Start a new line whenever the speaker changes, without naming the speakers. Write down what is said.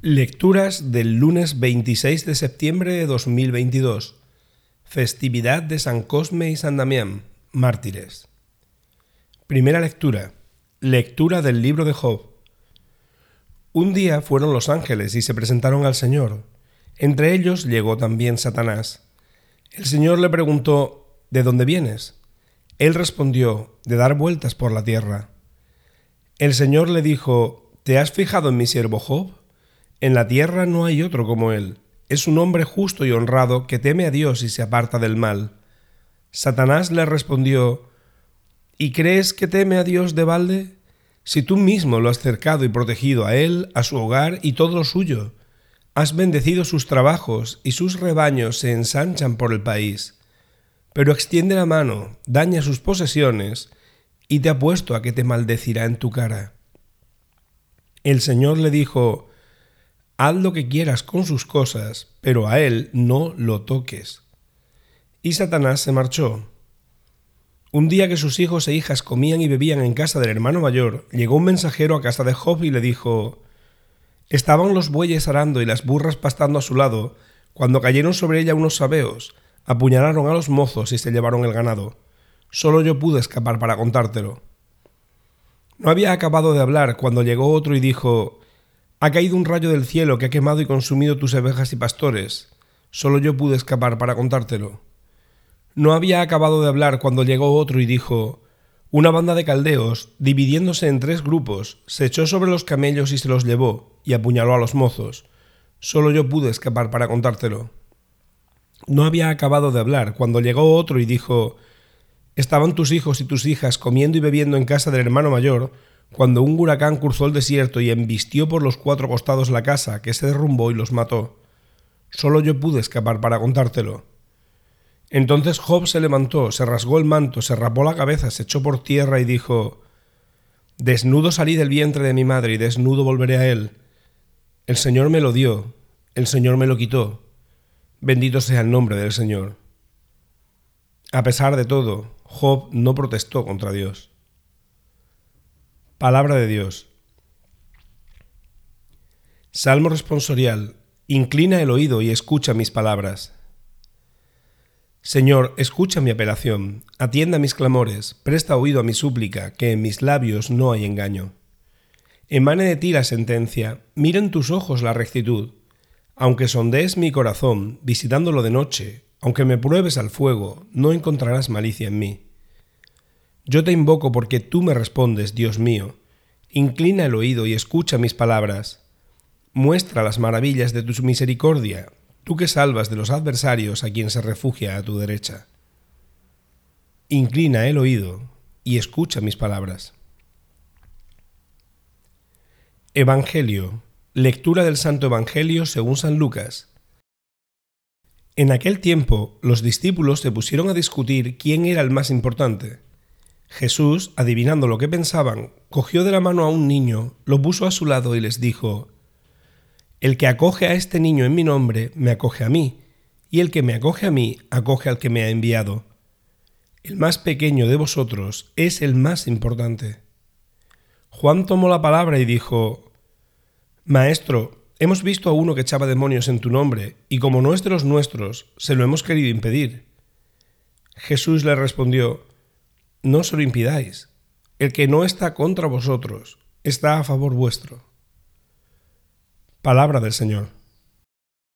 Lecturas del lunes 26 de septiembre de 2022. Festividad de San Cosme y San Damián, mártires. Primera lectura. Lectura del libro de Job. Un día fueron los ángeles y se presentaron al Señor. Entre ellos llegó también Satanás. El Señor le preguntó, ¿De dónde vienes? Él respondió, de dar vueltas por la tierra. El Señor le dijo, ¿Te has fijado en mi siervo Job? En la tierra no hay otro como él. Es un hombre justo y honrado que teme a Dios y se aparta del mal. Satanás le respondió, ¿Y crees que teme a Dios de balde? Si tú mismo lo has cercado y protegido a él, a su hogar y todo lo suyo, has bendecido sus trabajos y sus rebaños se ensanchan por el país. Pero extiende la mano, daña sus posesiones y te apuesto a que te maldecirá en tu cara. El Señor le dijo, Haz lo que quieras con sus cosas, pero a él no lo toques. Y Satanás se marchó. Un día que sus hijos e hijas comían y bebían en casa del hermano mayor, llegó un mensajero a casa de Job y le dijo, Estaban los bueyes arando y las burras pastando a su lado, cuando cayeron sobre ella unos sabeos, apuñalaron a los mozos y se llevaron el ganado. Solo yo pude escapar para contártelo. No había acabado de hablar cuando llegó otro y dijo, ha caído un rayo del cielo que ha quemado y consumido tus ovejas y pastores. Solo yo pude escapar para contártelo. No había acabado de hablar cuando llegó otro y dijo, una banda de caldeos, dividiéndose en tres grupos, se echó sobre los camellos y se los llevó, y apuñaló a los mozos. Solo yo pude escapar para contártelo. No había acabado de hablar cuando llegó otro y dijo, Estaban tus hijos y tus hijas comiendo y bebiendo en casa del hermano mayor, cuando un huracán cruzó el desierto y embistió por los cuatro costados la casa, que se derrumbó y los mató. Solo yo pude escapar para contártelo. Entonces Job se levantó, se rasgó el manto, se rapó la cabeza, se echó por tierra y dijo, Desnudo salí del vientre de mi madre y desnudo volveré a él. El Señor me lo dio, el Señor me lo quitó. Bendito sea el nombre del Señor. A pesar de todo, Job no protestó contra Dios. Palabra de Dios. Salmo responsorial. Inclina el oído y escucha mis palabras. Señor, escucha mi apelación, atienda mis clamores, presta oído a mi súplica, que en mis labios no hay engaño. Emane de ti la sentencia, mira en tus ojos la rectitud. Aunque sondees mi corazón, visitándolo de noche, aunque me pruebes al fuego, no encontrarás malicia en mí. Yo te invoco porque tú me respondes, Dios mío. Inclina el oído y escucha mis palabras. Muestra las maravillas de tu misericordia, tú que salvas de los adversarios a quien se refugia a tu derecha. Inclina el oído y escucha mis palabras. Evangelio. Lectura del Santo Evangelio según San Lucas. En aquel tiempo los discípulos se pusieron a discutir quién era el más importante. Jesús, adivinando lo que pensaban, cogió de la mano a un niño, lo puso a su lado y les dijo, El que acoge a este niño en mi nombre, me acoge a mí, y el que me acoge a mí, acoge al que me ha enviado. El más pequeño de vosotros es el más importante. Juan tomó la palabra y dijo, Maestro, hemos visto a uno que echaba demonios en tu nombre, y como no es de los nuestros, se lo hemos querido impedir. Jesús le respondió, no se lo impidáis. El que no está contra vosotros está a favor vuestro. Palabra del Señor.